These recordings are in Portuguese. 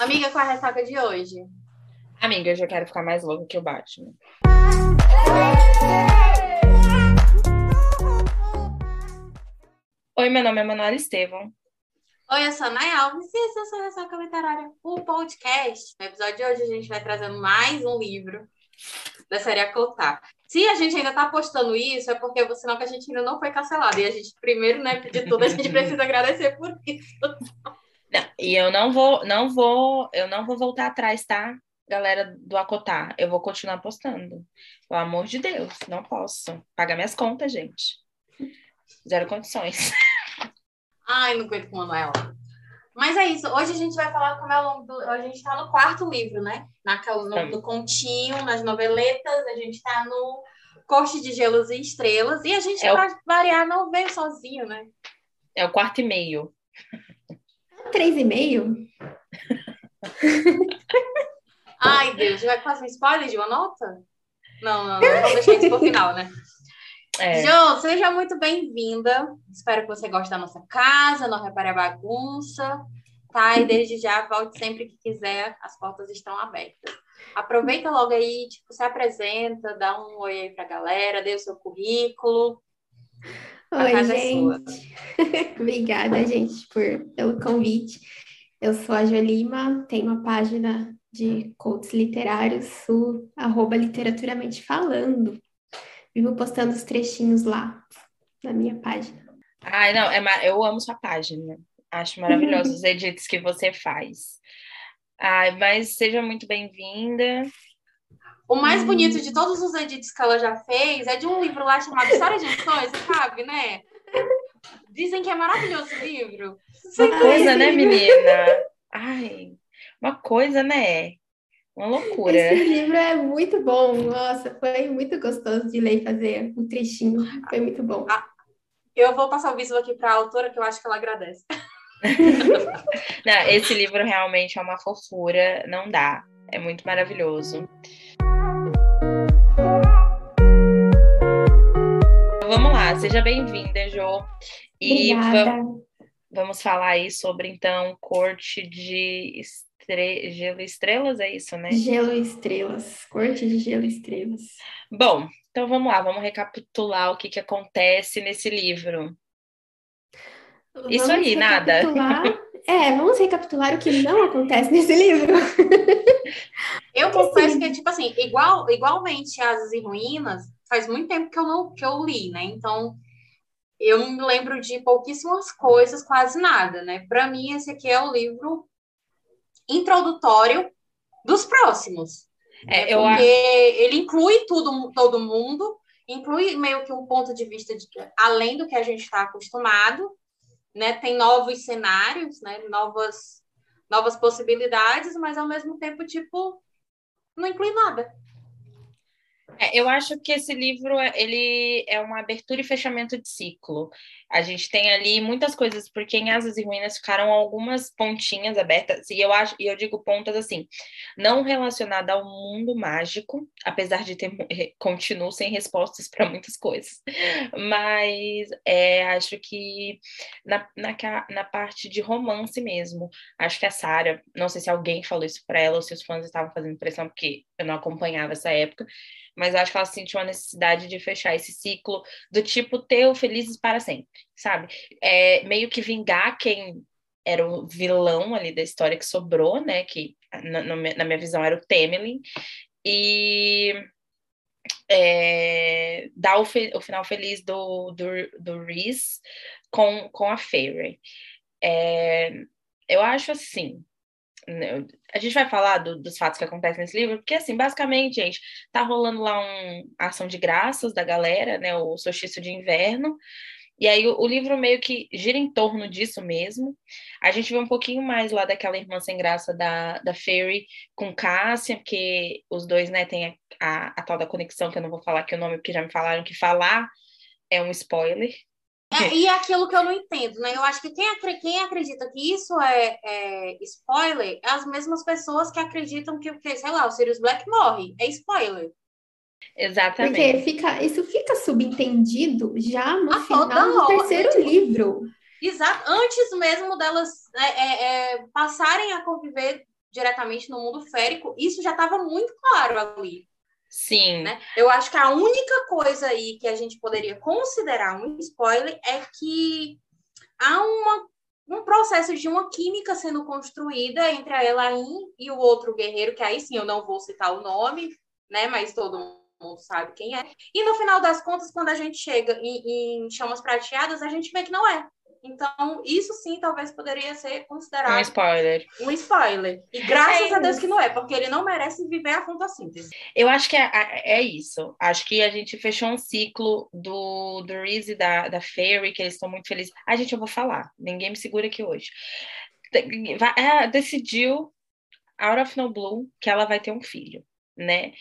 Amiga, qual é a ressaca de hoje? Amiga, eu já quero ficar mais louca que o Batman. Oi, meu nome é Manuela Estevam. Oi, eu sou a Nay Alves e esse é o seu Ressaca Literária, o podcast. No episódio de hoje a gente vai trazendo mais um livro da série Acotar. Se a gente ainda está postando isso, é porque é sinal que a gente ainda não foi cancelado. E a gente, primeiro, né, de tudo, a gente precisa agradecer por isso. Não, e eu não vou, não vou, eu não vou voltar atrás, tá? Galera do Acotar, eu vou continuar postando. Pelo amor de Deus, não posso. Pagar minhas contas, gente. Zero condições. Ai, não aguento com o Manuela. Mas é isso. Hoje a gente vai falar como é o longo do. A gente está no quarto livro, né? Naquela, no, no continho, nas noveletas. A gente está no Corte de Gelos e Estrelas. E a gente, É o- para variar, não veio sozinho, né? É o quarto e meio. Três e meio? Ai, Deus, vai fazer um spoiler de uma nota? Não, não, não. Vamos deixar isso pro final, né? É. Jo, seja muito bem-vinda. Espero que você goste da nossa casa, não repare a bagunça, tá? E desde já, volte sempre que quiser, as portas estão abertas. Aproveita logo aí, tipo, se apresenta, dá um oi aí pra galera, dê o seu currículo. Oi, é gente. Obrigada, gente, por, pelo convite. Eu sou a Jo Lima, tenho uma página de contos literários, o arroba literaturamente falando. Vivo postando os trechinhos lá na minha página. Ai, não, é eu amo sua página. Acho maravilhosos os edits que você faz. Ai, mas seja muito bem-vinda. O mais bonito de todos os edits que ela já fez é de um livro lá chamado História de você sabe, né? Dizem que é maravilhoso o livro. Uma coisa, né, menina? Ai, uma coisa, né? Uma loucura. Esse livro é muito bom. Nossa, foi muito gostoso de ler e fazer um trechinho. Foi muito bom. Eu vou passar o visto aqui para a autora, que eu acho que ela agradece. Não, esse livro realmente é uma fofura, não dá. É muito maravilhoso. Vamos lá, seja bem-vinda, Jo. E va- Obrigada. vamos falar aí sobre, então, corte de estre... gelo e estrelas, é isso, né? Gelo e Estrelas. Corte de Gelo e Estrelas. Bom, então vamos lá, vamos recapitular o que, que acontece nesse livro. Isso Vamos aí, nada. recapitular- É, vamos recapitular o que não acontece nesse livro. Eu confesso que, tipo assim, igual, igualmente Asas e Ruínas, faz muito tempo que eu não que eu li, né? Então, eu me lembro de pouquíssimas coisas, quase nada, né? Para mim, esse aqui é o livro introdutório dos próximos. É, né? eu Porque ele inclui tudo, todo mundo, inclui meio que um ponto de vista de além do que a gente está acostumado, né? Tem novos cenários, né? Novas, novas possibilidades, mas ao mesmo tempo, tipo, não inclui nada. É, eu acho que esse livro ele é uma abertura e fechamento de ciclo. A gente tem ali muitas coisas, porque em Asas e Ruínas ficaram algumas pontinhas abertas, e eu acho, e eu digo pontas assim, não relacionada ao mundo mágico, apesar de ter continuo sem respostas para muitas coisas. Mas é, acho que na, na, na parte de romance mesmo, acho que a Sarah, não sei se alguém falou isso para ela ou se os fãs estavam fazendo pressão, porque eu não acompanhava essa época mas acho que ela sentiu a necessidade de fechar esse ciclo do tipo ter o felizes para sempre, sabe? É, meio que vingar quem era o vilão ali da história que sobrou, né? Que na, na minha visão era o Temelin, e é, dar o, fe- o final feliz do, do, do Reese com, com a Fairy. É, eu acho assim. Né, A gente vai falar do- dos fatos que acontecem nesse livro, porque, assim, basicamente, gente, tá rolando lá um ação de graças da galera, né? O solstício de inverno. E aí o, o livro meio que gira em torno disso mesmo. A gente vê um pouquinho mais lá daquela irmã sem graça da, da Fairy com Cássia, porque os dois, né, têm a, a, a tal da conexão, que eu não vou falar aqui o nome, porque já me falaram que falar é um spoiler. É, e é aquilo que eu não entendo, né? Eu acho que quem, quem acredita que isso é, é spoiler é as mesmas pessoas que acreditam que, que, sei lá, o Sirius Black morre. É spoiler. Exatamente. Porque fica, isso fica subentendido já no A final do terceiro tipo, livro. Exato. Antes mesmo delas é, é, é, passarem a conviver diretamente no mundo férico, isso já estava muito claro ali. Sim. Né? Eu acho que a única coisa aí que a gente poderia considerar um spoiler é que há uma, um processo de uma química sendo construída entre a Elaine e o outro guerreiro, que aí sim eu não vou citar o nome, né? Mas todo mundo sabe quem é. E no final das contas, quando a gente chega em, em Chamas Prateadas, a gente vê que não é. Então, isso sim talvez poderia ser considerado um spoiler. Um spoiler. E graças é a Deus que não é, porque ele não merece viver a fotossíntese. Eu acho que é, é isso. Acho que a gente fechou um ciclo do, do Reese e da, da Fairy, que eles estão muito felizes. Ah, gente, eu vou falar. Ninguém me segura aqui hoje. É, decidiu, out of no blue, que ela vai ter um filho, né?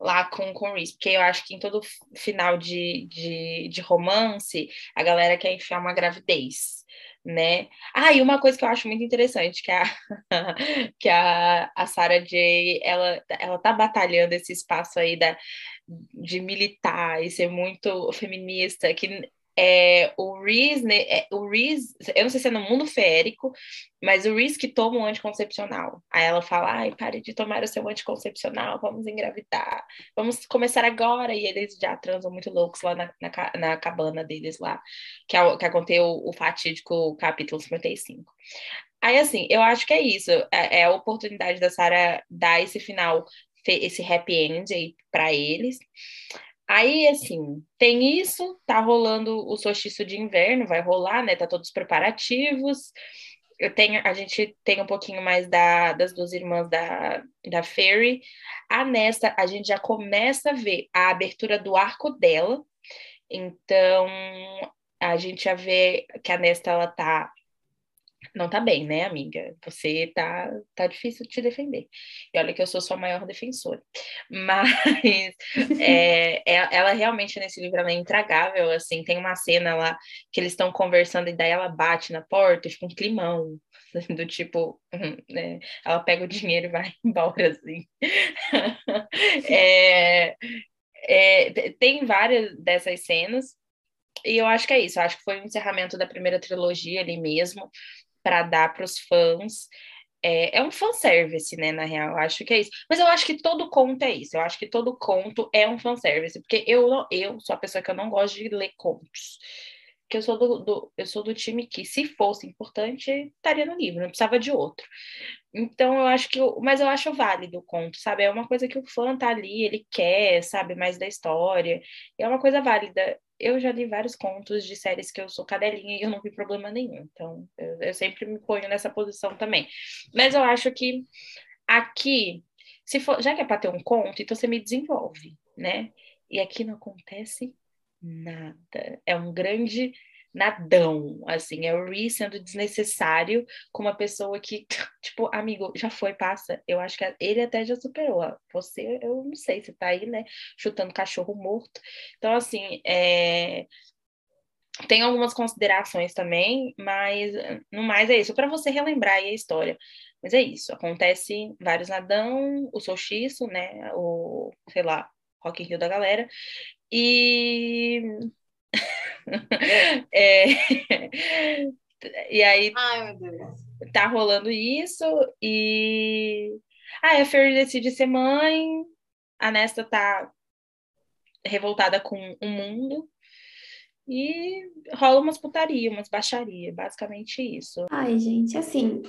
Lá com, com o Reese, porque eu acho que em todo final de, de, de romance, a galera quer enfiar uma gravidez, né? Ah, e uma coisa que eu acho muito interessante, que a, que a, a Sarah J, ela, ela tá batalhando esse espaço aí da, de militar e ser muito feminista, que é, o Reese, né, é, o Reese, eu não sei se é no mundo férico, mas o Reese que toma um anticoncepcional. Aí ela fala, ai, pare de tomar o seu anticoncepcional, vamos engravidar, vamos começar agora. E eles já transam muito loucos lá na, na, na cabana deles lá, que, é, que aconteceu o, o fatídico capítulo 55. Aí, assim, eu acho que é isso, é, é a oportunidade da Sarah dar esse final, esse happy end aí pra eles. Aí, assim, tem isso, tá rolando o solstício de inverno, vai rolar, né? Tá todos os preparativos. Eu tenho, a gente tem um pouquinho mais da, das duas irmãs da, da Fairy. A Nesta, a gente já começa a ver a abertura do arco dela. Então, a gente já vê que a Nesta, ela tá não tá bem, né, amiga? Você tá, tá difícil te defender. E olha que eu sou sua maior defensora. Mas é, é, ela realmente nesse livro ela é intragável, assim, tem uma cena lá que eles estão conversando e daí ela bate na porta e fica um climão, do tipo, né, ela pega o dinheiro e vai embora, assim. é, é, tem várias dessas cenas, e eu acho que é isso, eu acho que foi o encerramento da primeira trilogia ali mesmo, para dar para os fãs. É, é um fanservice, né, na real, eu acho que é isso. Mas eu acho que todo conto é isso, eu acho que todo conto é um fanservice, porque eu, eu sou a pessoa que eu não gosto de ler contos. Que eu sou do, do, eu sou do time que, se fosse importante, estaria no livro, não precisava de outro. Então, eu acho que. Eu, mas eu acho válido o conto, sabe? É uma coisa que o fã tá ali, ele quer, sabe, mais da história. É uma coisa válida eu já li vários contos de séries que eu sou cadelinha e eu não vi problema nenhum. Então, eu, eu sempre me ponho nessa posição também. Mas eu acho que aqui, se for, já que é para ter um conto, então você me desenvolve, né? E aqui não acontece nada. É um grande nadão, assim, é o Ree sendo desnecessário com uma pessoa que, tipo, amigo, já foi, passa. Eu acho que ele até já superou. Você, eu não sei, você tá aí, né, chutando cachorro morto. Então, assim, é... tem algumas considerações também, mas no mais é isso, para você relembrar aí a história. Mas é isso, acontece vários nadão, o solstiço, né, o, sei lá, Rock in Rio da galera, e é... e aí Ai, tá rolando isso e ah, a Fairy decide ser mãe, a Nesta tá revoltada com o mundo e rola umas putaria, umas baixaria, basicamente isso. Ai, gente, assim,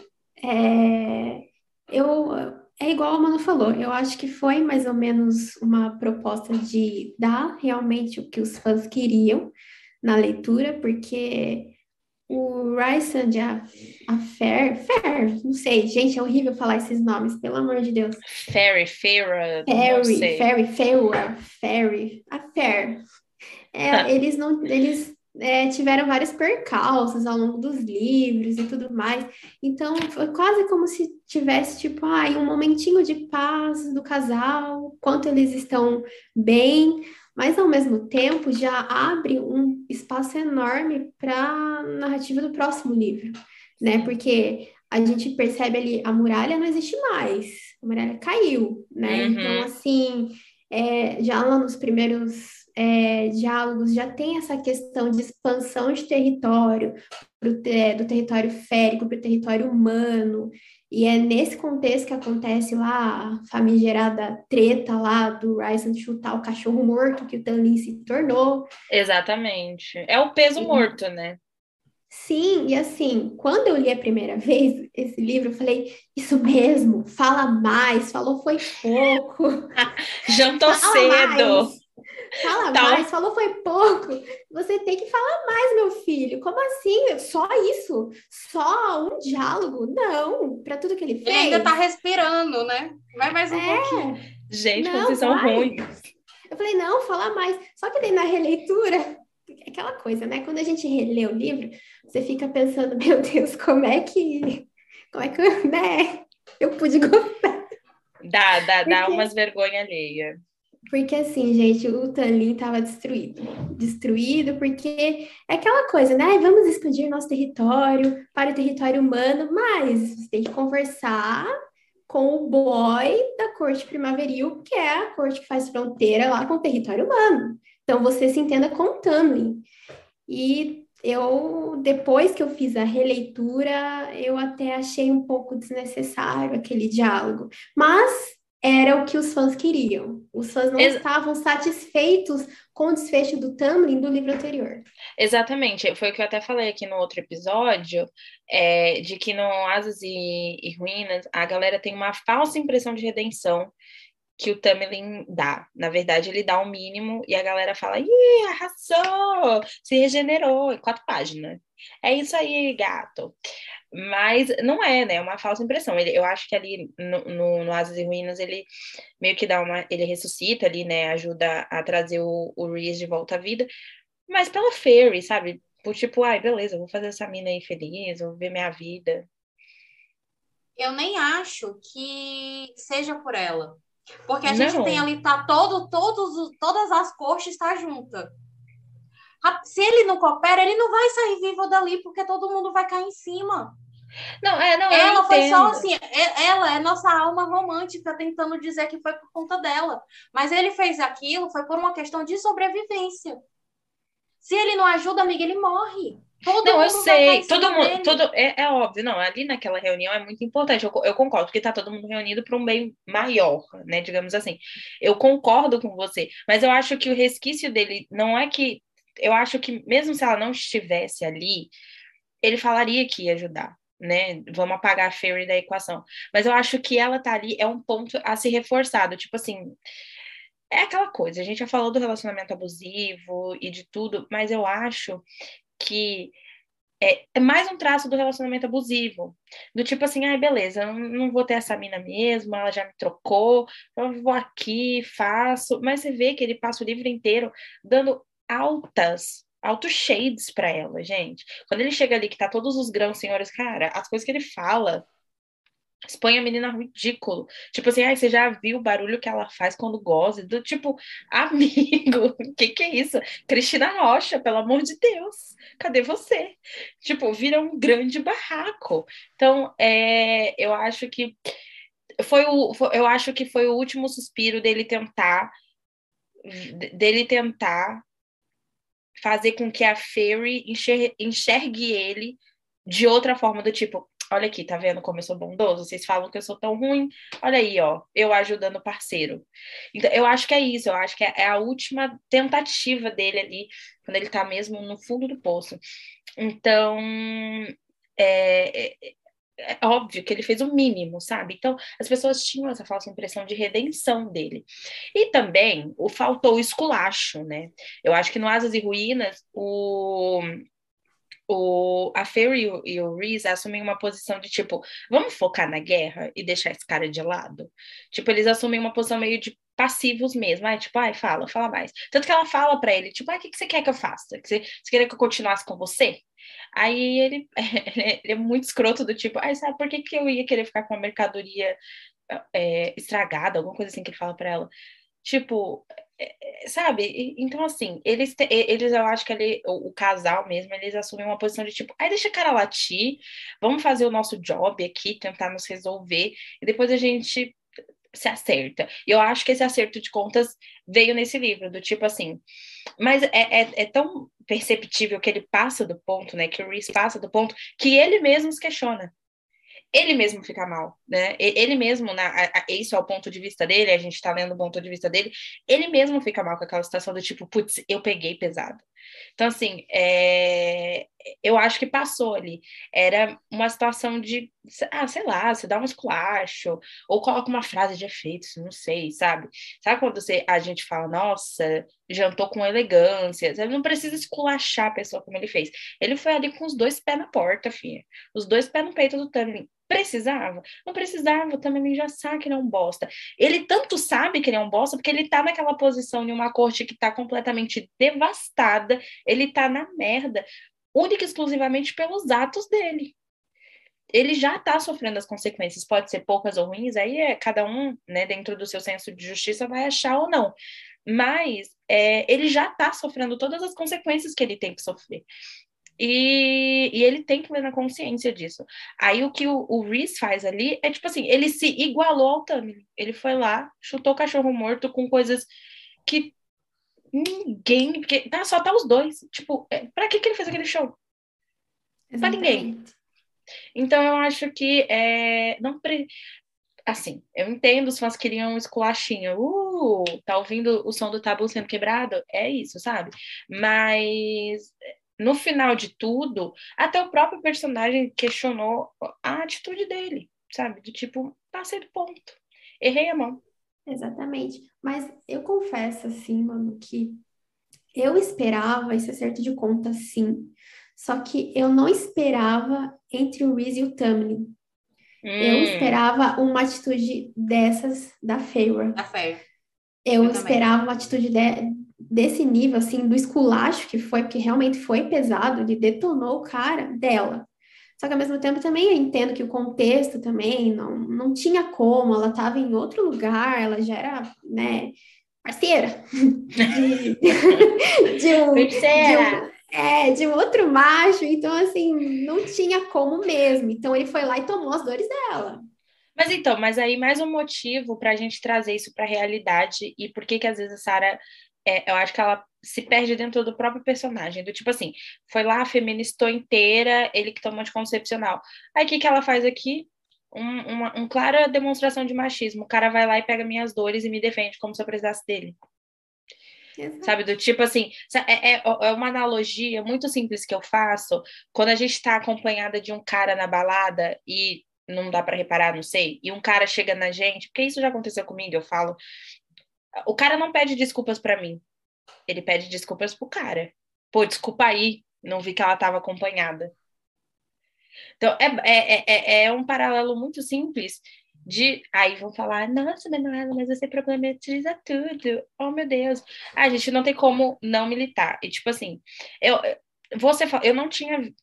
é... eu é igual a Manu falou, eu acho que foi mais ou menos uma proposta de dar realmente o que os fãs queriam, na leitura, porque o Rice and a, a Fair, Fair, não sei, gente, é horrível falar esses nomes, pelo amor de Deus. Fairy, Fair, Fairy, Fairy, Fair, Fairy, a Fair. É, eles não, eles é, tiveram vários percalços ao longo dos livros e tudo mais. Então, foi quase como se tivesse, tipo, ai, um momentinho de paz do casal, quanto eles estão bem, mas ao mesmo tempo já abre um espaço enorme para a narrativa do próximo livro, né? Porque a gente percebe ali a muralha não existe mais, a muralha caiu, né? Uhum. Então, assim, é, já lá nos primeiros é, diálogos já tem essa questão de expansão de território pro, é, do território férico para o território humano. E é nesse contexto que acontece lá a famigerada treta lá do Ryzen chutar o cachorro morto que o Tanlin se tornou. Exatamente. É o peso morto, né? Sim, e assim, quando eu li a primeira vez esse livro, eu falei, isso mesmo, fala mais, falou foi pouco. Jantou cedo. Mais. Fala tá. mais, falou foi pouco. Você tem que falar mais, meu filho. Como assim? Só isso? Só um diálogo? Não, para tudo que ele fez. Ele ainda tá respirando, né? Vai mais um é. pouquinho. Gente, não, vocês são ruins. Eu falei, não, fala mais. Só que daí na releitura, aquela coisa, né? Quando a gente relê o livro, você fica pensando, meu Deus, como é que. Como é que, né? Eu pude gostar. Dá, dá, Porque... dá umas vergonha alheia. Porque assim, gente, o Tanlin estava destruído. Destruído porque é aquela coisa, né? Vamos expandir nosso território para o território humano, mas você tem que conversar com o boy da corte primaveril, que é a corte que faz fronteira lá com o território humano. Então você se entenda com o Tanlin. E eu, depois que eu fiz a releitura, eu até achei um pouco desnecessário aquele diálogo. Mas era o que os fãs queriam. Os fãs não Ex estavam satisfeitos com o desfecho do Tamlin do livro anterior. Exatamente, foi o que eu até falei aqui no outro episódio, é, de que no Asas e, e Ruínas a galera tem uma falsa impressão de redenção que o Tamlin dá. Na verdade, ele dá o um mínimo e a galera fala: ih, arrasou, se regenerou, quatro páginas. É isso aí, gato. Mas não é, né? É uma falsa impressão. Ele, eu acho que ali no, no, no, Asas e Ruínas ele meio que dá uma. Ele ressuscita ali, né? Ajuda a trazer o, o Reese de volta à vida. Mas pela Fairy, sabe? Por tipo, ai, beleza, vou fazer essa mina aí feliz, vou ver minha vida. Eu nem acho que seja por ela. Porque a não. gente tem ali, tá todo, todos, todas as coxas está junta. Se ele não coopera, ele não vai sair vivo dali, porque todo mundo vai cair em cima. Não, é, não, ela foi só assim, é, ela é nossa alma romântica tentando dizer que foi por conta dela. Mas ele fez aquilo, foi por uma questão de sobrevivência. Se ele não ajuda, amiga, ele morre. Todo não, eu sei, todo mundo, todo, é, é, óbvio, não, ali naquela reunião é muito importante, eu, eu concordo, porque tá todo mundo reunido para um bem maior, né, digamos assim, eu concordo com você, mas eu acho que o resquício dele não é que eu acho que mesmo se ela não estivesse ali, ele falaria que ia ajudar, né? Vamos apagar a Fairy da equação. Mas eu acho que ela tá ali é um ponto a ser reforçado, tipo assim, é aquela coisa, a gente já falou do relacionamento abusivo e de tudo, mas eu acho que é, é, mais um traço do relacionamento abusivo. Do tipo assim, ai, beleza, eu não vou ter essa mina mesmo, ela já me trocou, eu vou aqui, faço. Mas você vê que ele passa o livro inteiro dando altas, altos shades para ela, gente. Quando ele chega ali, que tá todos os grãos, senhores, cara, as coisas que ele fala expõe a menina ridículo. Tipo assim, ai, você já viu o barulho que ela faz quando goza? Do tipo, amigo, o que que é isso? Cristina Rocha, pelo amor de Deus, cadê você? Tipo, vira um grande barraco. Então, é, eu acho que foi o, eu acho que foi o último suspiro dele tentar dele tentar fazer com que a Fairy enxergue, enxergue ele de outra forma, do tipo, olha aqui, tá vendo como eu sou bondoso? Vocês falam que eu sou tão ruim, olha aí, ó, eu ajudando o parceiro. Então, eu acho que é isso, eu acho que é, é a última tentativa dele ali, quando ele tá mesmo no fundo do poço. Então, é, é, óbvio que ele fez o mínimo, sabe? Então, as pessoas tinham essa falsa impressão de redenção dele. E também o faltou o esculacho, né? Eu acho que no Asas e Ruínas, o, o, a Fairy e o, e o Reese assumem uma posição de tipo, vamos focar na guerra e deixar esse cara de lado? Tipo, eles assumem uma posição meio de passivos mesmo. Ai, tipo, ai, fala, fala mais. Tanto que ela fala para ele, tipo, ai, o que, que você quer que eu faça? Que você, você quer que eu continuasse com você? Aí ele, ele é muito escroto do tipo, ai, sabe por que, que eu ia querer ficar com uma mercadoria é, estragada, alguma coisa assim que ele fala para ela. Tipo, é, é, sabe? Então, assim, eles, eles eu acho que ele, o, o, casal mesmo, eles assumem uma posição de tipo, ai, deixa a cara latir, vamos fazer o nosso job aqui, tentar nos resolver, e depois a gente se acerta. E eu acho que esse acerto de contas veio nesse livro, do tipo assim. Mas é, é, é, tão perceptível que ele passa do ponto, né? Que o Reese passa do ponto, que ele mesmo se questiona. Ele mesmo fica mal, né? Ele mesmo, na, a, isso é o ponto de vista dele, a gente tá lendo o ponto de vista dele, ele mesmo fica mal com aquela situação do tipo, putz, eu peguei pesado. Então, assim, é, eu acho que passou ali. Era uma situação de, ah, sei lá, você dá um esculacho, ou coloca uma frase de efeito, não sei, sabe? Sabe quando você, a gente fala, nossa, jantou com elegância, você não precisa esculachar a pessoa como ele fez. Ele foi ali com os dois pés na porta, filha. Os dois pés no peito do Tamlin. Precisava? Não precisava, o Tamlin já sabe que ele é um bosta. Ele tanto sabe que ele é um bosta, porque ele tá naquela posição em uma corte que tá completamente devastada, ele tá na merda única e exclusivamente pelos atos dele. Ele já está sofrendo as consequências, pode ser poucas ou ruins, aí é cada um, né, dentro do seu senso de justiça, vai achar ou não. Mas é, ele já está sofrendo todas as consequências que ele tem que sofrer. E, e, ele tem que na consciência disso. Aí o que o, o Reese faz ali é tipo assim, ele se igualou ao Tammy. Ele foi lá, chutou o cachorro morto com coisas que ninguém. Porque tá, só tá os dois. Tipo, é, pra que, que ele fez aquele show? Exatamente. Pra ninguém. Então eu acho que é, não pre... assim, eu entendo os fãs queriam um esculachinho. Uh, tá ouvindo o som do tabu sendo quebrado? É isso, sabe? Mas no final de tudo, até o próprio personagem questionou a atitude dele, sabe? Do tipo, passei do ponto. Errei a mão. Exatamente. Mas eu confesso, assim, mano, que eu esperava esse acerto de conta, sim. Só que eu não esperava entre o Reese e o Tamlin. Hum. Eu esperava uma atitude dessas da Feyre. Da Feyre. Eu, eu esperava uma atitude de, desse nível, assim, do esculacho que foi, porque realmente foi pesado, ele detonou o cara dela. Só que ao mesmo tempo também eu entendo que o contexto também não, não tinha como, ela estava em outro lugar, ela já era, né, parceira de, de, um, de, um, é, de um outro macho, então assim, não tinha como mesmo. Então ele foi lá e tomou as dores dela. Mas então, mas aí mais um motivo para a gente trazer isso para a realidade e por que que às vezes a Sara é, eu acho que ela se perde dentro do próprio personagem, do tipo assim, foi lá, feministou inteira, ele que tomou anticoncepcional. Aí o que, que ela faz aqui? Um, uma um clara demonstração de machismo. O cara vai lá e pega minhas dores e me defende como se eu precisasse dele. Exato. Sabe, do tipo assim, é, é, é, uma analogia muito simples que eu faço quando a gente está acompanhada de um cara na balada e não dá para reparar, não sei, e um cara chega na gente, porque isso já aconteceu comigo, eu falo, o cara não pede desculpas para mim. Ele pede desculpas pro cara. Pô, desculpa aí, não vi que ela estava acompanhada. Então, é, é, é, é um paralelo muito simples de. Aí vão falar, nossa, Manuela, mas você problematiza tudo. Oh, meu Deus. A gente não tem como não militar. E, tipo assim, eu, você, eu não tinha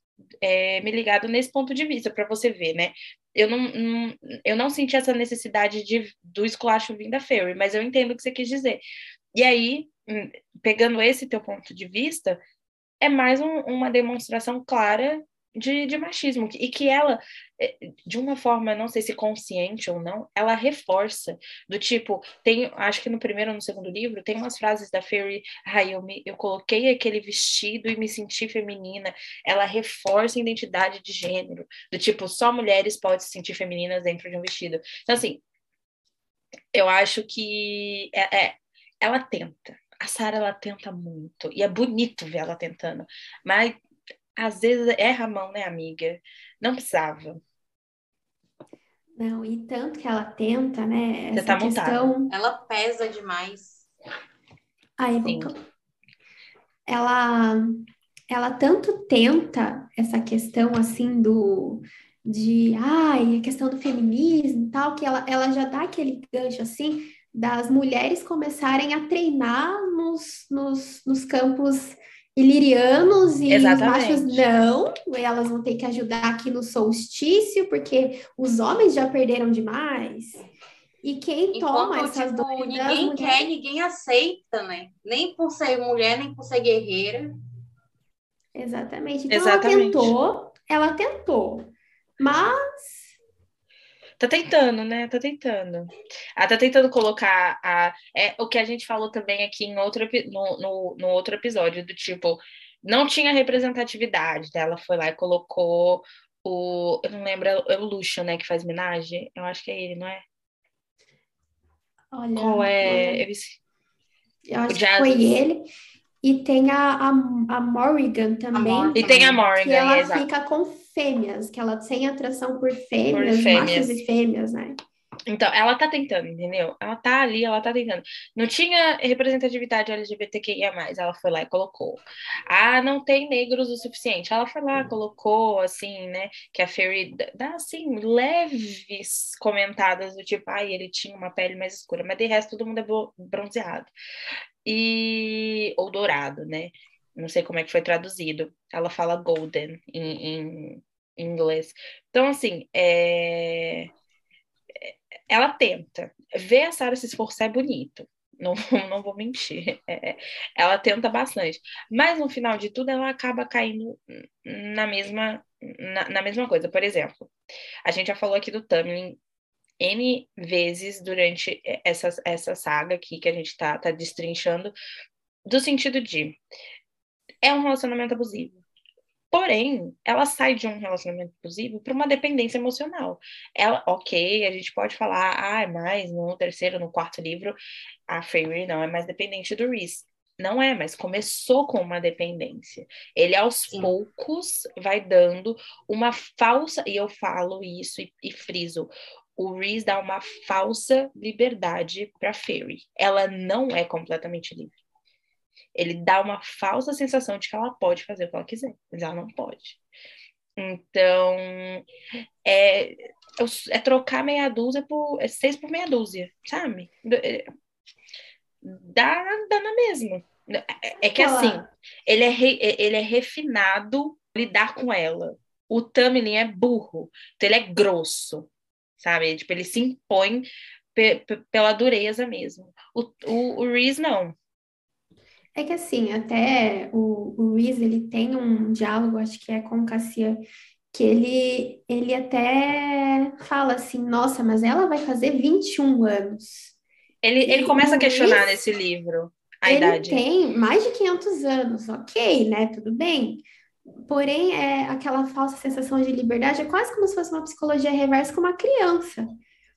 é, me ligado nesse ponto de vista, para você ver, né? eu não, não, eu não senti essa necessidade de, do esculacho vindo da Fairy, mas eu entendo o que você quis dizer. E aí, hum, pegando esse teu ponto de vista, é mais um, uma demonstração clara de, de machismo, e que ela, eh, de uma forma, não sei se consciente ou não, ela reforça, do tipo, tem, acho que no primeiro ou no segundo livro, tem umas frases da Fairy, me, eu coloquei aquele vestido e me senti feminina, ela reforça a identidade de gênero, do tipo, só mulheres podem se sentir femininas dentro de um vestido. Então, assim, eu acho que é, é ela tenta, a Sarah ela tenta muito e é bonito ver ela tentando, mas às vezes erra a mão, né, amiga? Não precisava. Não, e tanto que ela tenta, né? Essa Você tá questão... Ela pesa demais. Aí, voltou. Ela, ela tanto tenta essa questão, assim, do... De, ai, a questão do feminismo e tal, que ela, ela já dá aquele gancho, assim, das mulheres começarem a treinar nos, nos, nos campos ilirianos e Exatamente. os machos não, elas vão ter que ajudar aqui no solstício, porque os homens já perderam demais. E quem Enquanto, toma essas tipo, dores Ninguém mulheres... quer, ninguém aceita, né? Nem por ser mulher, nem por ser guerreira. Exatamente. Então Exatamente. ela tentou, ela tentou. Mas Tá tentando, né? Tá tentando. Ah, tá tentando colocar a, é, o que a gente falou também aqui em outro, no, no, no outro episódio, do tipo, não tinha representatividade. Ela foi lá e colocou O, eu não lembro, é o Lucian, né, que faz Minaj? Eu acho que é ele, não é? Olha, Qual é? Eu eu acho que foi ele. E tem a, a, a Morrigan também, Morrigan. E tem a que Morgan, ela exato. fica com fêmeas, que ela tem atração por fêmeas, fêmeas. machos e fêmeas, né? Então, ela tá tentando, entendeu? Ela tá ali, ela tá tentando. Não tinha representatividade LGBTQIA+, ela foi lá e colocou. Ah, não tem negros o suficiente. Ela foi lá, colocou, assim, né, que a Fairy dá- assim, leves comentadas do tipo, ai, ele tinha uma pele mais escura, mas de resto todo mundo é bro- bronzeado. E... ou dourado, né? Não sei como é que foi traduzido. Ela fala golden em, em inglês. Então, assim, é ela tenta. Ver a Sarah se esforçar é bonito. Não, não vou mentir. É, ela tenta bastante. Mas no final de tudo, ela acaba caindo na mesma, na, na mesma coisa. Por exemplo, a gente já falou aqui do Tamlin N vezes durante essa, essa saga aqui que a gente tá, tá destrinchando, do sentido de é um relacionamento abusivo. Porém, ela sai de um relacionamento abusivo para uma dependência emocional. Ela, ok, a gente pode falar, ah, é mais no terceiro, no quarto livro, a Fairy não é mais dependente do Reese. Não é, mas começou com uma dependência. Ele, aos Sim. poucos, vai dando uma falsa, e eu falo isso e, e friso, o Reese dá uma falsa liberdade para Fairy. Ela não é completamente livre. Ele dá uma falsa sensação de que ela pode fazer o que ela quiser, mas ela não pode. Então, é, é trocar meia dúzia por é seis por meia dúzia, sabe? É, Dá, dá na mesma. É, é que assim, ele é, re- ele é refinado lidar com ela. O Tamlin é burro, então ele é grosso, sabe? Tipo, ele se impõe pe- pe- pela dureza mesmo. O, o, o Reese não. É que assim, até o, o Reese, ele tem um diálogo, acho que é com o Cassia, que ele, ele até fala assim, nossa, mas ela vai fazer 21 anos. Ele, ele E começa a questionar Reese, nesse livro a Ele idade. tem mais de 500 anos, ok, né? Tudo bem. Porém, é aquela falsa sensação de liberdade é quase como se fosse uma psicologia reversa com uma criança.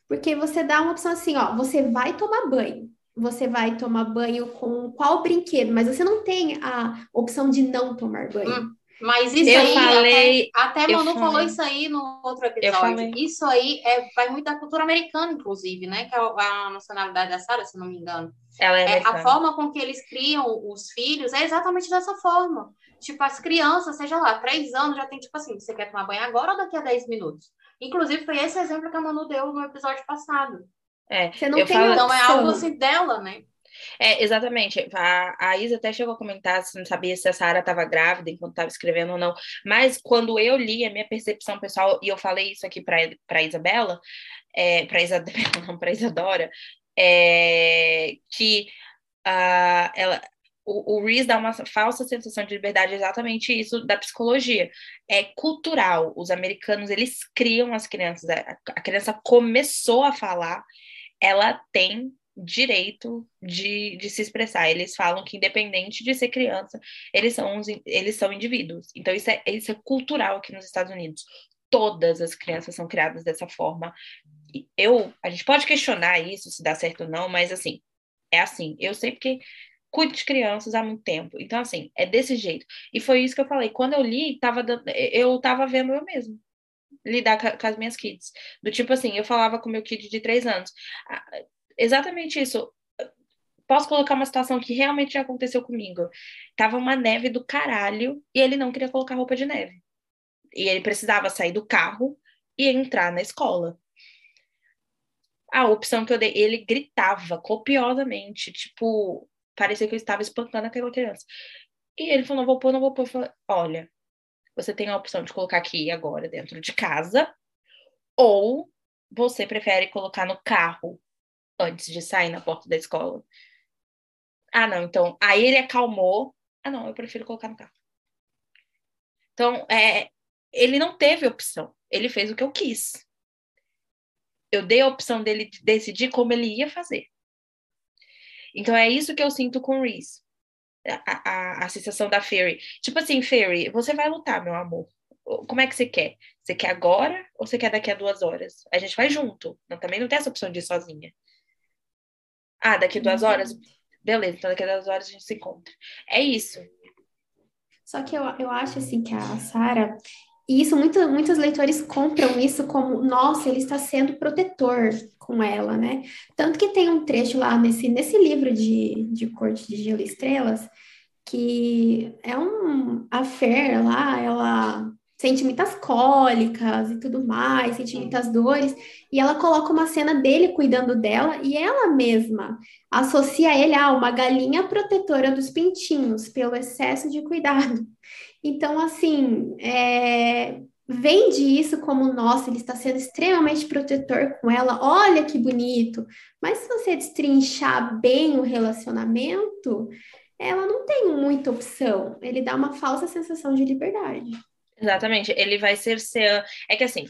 Porque você dá uma opção assim, ó, você vai tomar banho. Você vai tomar banho com qual brinquedo, mas você não tem a opção de não tomar banho. Hum, Mas isso Eu aí, falei- até, até Manu falou falei. isso aí no outro episódio. Isso aí é, vai muito da cultura americana, inclusive, né? Que é a nacionalidade da Sarah, se não me engano. Ela é, É, a forma com que eles criam os filhos é exatamente dessa forma. Tipo, as crianças, seja lá, três anos, já tem tipo assim, você quer tomar banho agora ou daqui a dez minutos? Inclusive, foi esse exemplo que a Manu deu no episódio passado. É, Você não Eu tem falo- Então, é algo assim dela, né? é, exatamente. A, a Isa até chegou a comentar se não sabia se a Sarah estava grávida enquanto estava escrevendo ou não. Mas quando eu li, a minha percepção pessoal, e eu falei isso aqui para Isabela, é, para Isabela, não, para Isadora, é, que ah, ela, o, o Reese dá uma falsa sensação de liberdade, exatamente isso da psicologia. É cultural. Os americanos, eles criam as crianças. A, a criança começou a falar, ela tem direito de, de se expressar. Eles falam que, independente de ser criança, eles são, uns- eles são indivíduos. Então, isso é, isso é cultural aqui nos Estados Unidos. Todas as crianças são criadas dessa forma. Eu, a gente pode questionar isso, se dá certo ou não, mas assim, é assim. Eu sei porque cuido de crianças há muito tempo. Então, assim, é desse jeito. E foi isso que eu falei. Quando eu li, tava eu tava vendo eu mesmo lidar ca- com, as minhas kids. Do tipo assim, eu falava com meu kid de três anos. Exatamente isso. Posso colocar uma situação que realmente já aconteceu comigo. Tava uma neve do caralho e ele não queria colocar roupa de neve. E ele precisava sair do carro e entrar na escola. A opção que eu dei, ele gritava copiosamente, tipo, parecia que eu estava espancando aquela criança. E ele falou: não vou pôr, não vou pôr. Eu falei: olha, você tem a opção de colocar aqui agora dentro de casa, ou você prefere colocar no carro antes de sair na porta da escola? Ah, não, então. Aí ele acalmou. Ah, não, eu prefiro colocar no carro. Então, é, ele não teve opção. Ele fez o que eu quis. Eu dei a opção dele de decidir como ele ia fazer. Então, é isso que eu sinto com o Reese. A, a, a sensação da Fairy. Tipo assim, Fairy, você vai lutar, meu amor. como é que você quer? Você quer agora ou você quer daqui a duas horas? A gente vai junto. Não, também não tem essa opção de ir sozinha. Ah, daqui a duas uhum. horas? Beleza, então daqui a duas horas a gente se encontra. É isso. Só que eu, eu acho assim que a Sara, e isso muito, muitos leitores compram isso como, nossa, ele está sendo protetor com ela, né? Tanto que tem um trecho lá nesse, nesse livro de, de Corte de Gelo e Estrelas, que é um affair lá, ela sente muitas cólicas e tudo mais, sente muitas dores, e ela coloca uma cena dele cuidando dela e ela mesma associa ele a uma galinha protetora dos pintinhos pelo excesso de cuidado. Então, assim, é, vende isso como, nossa, ele está sendo extremamente protetor com ela, olha que bonito. Mas se você destrinchar bem o relacionamento, ela não tem muita opção. Ele dá uma falsa sensação de liberdade. Exatamente, ele vai cercear. É que assim,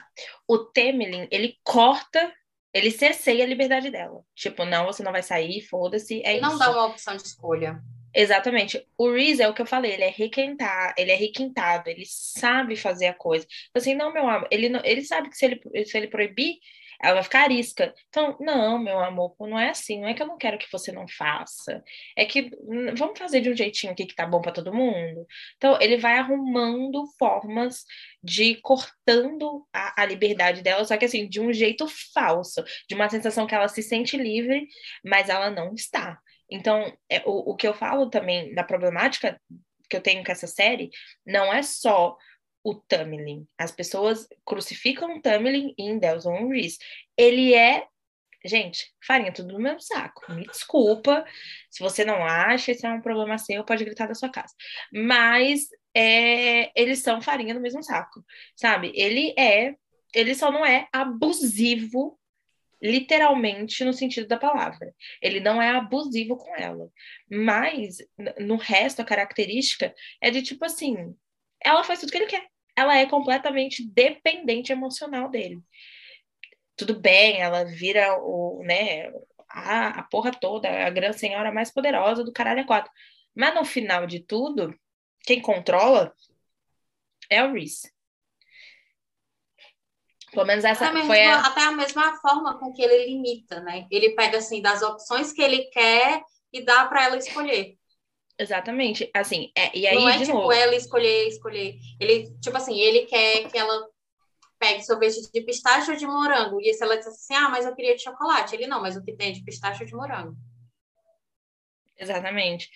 o Temelin, ele corta, ele cerceia a liberdade dela. Tipo, não, você não vai sair, foda-se, é não isso. Não dá uma opção de escolha. Exatamente. O Reese é o que eu falei, ele é requentado, ele é requintado, ele sabe fazer a coisa. Então, assim, não, meu amor, ele, não, ele sabe que se ele, se ele proibir, ela vai ficar arisca. Então, não, meu amor, não é assim. Não é que eu não quero que você não faça. É que hum, vamos fazer de um jeitinho aqui que tá bom para todo mundo. Então, ele vai arrumando formas de cortando a, a, liberdade dela, só que assim, de um jeito falso, de uma sensação que ela se sente livre, mas ela não está. Então, é, o, o que eu falo também da problemática que eu tenho com essa série não é só o Tamlin. As pessoas crucificam o Tamlin em Delson Reese. Ele é, gente, farinha tudo no mesmo saco. Me desculpa. Se você não acha, esse é um problema seu, pode gritar da sua casa. Mas é, eles são farinha no mesmo saco, sabe? Ele é, ele só não é abusivo literalmente no sentido da palavra. Ele não é abusivo com ela. Mas no resto a característica é de tipo assim, ela faz tudo que ele quer ela é completamente dependente emocional dele. Tudo bem, ela vira o, né, a, a porra toda, a grande senhora mais poderosa do caralho a quatro. Mas no final de tudo, quem controla é o Reese. Pelo menos essa até foi a... Até a mesma forma com que ele limita, né? Ele pega, assim, das opções que ele quer e dá para ela escolher. Exatamente. Assim, é, e aí, Não é de tipo novo... ela escolher, escolher. Ele, tipo assim, ele quer que ela pegue sorvete de pistache ou de morango. E se ela disser assim, ah, mas eu queria de chocolate. Ele, não, mas o que tem é de pistache ou de morango. Exatamente.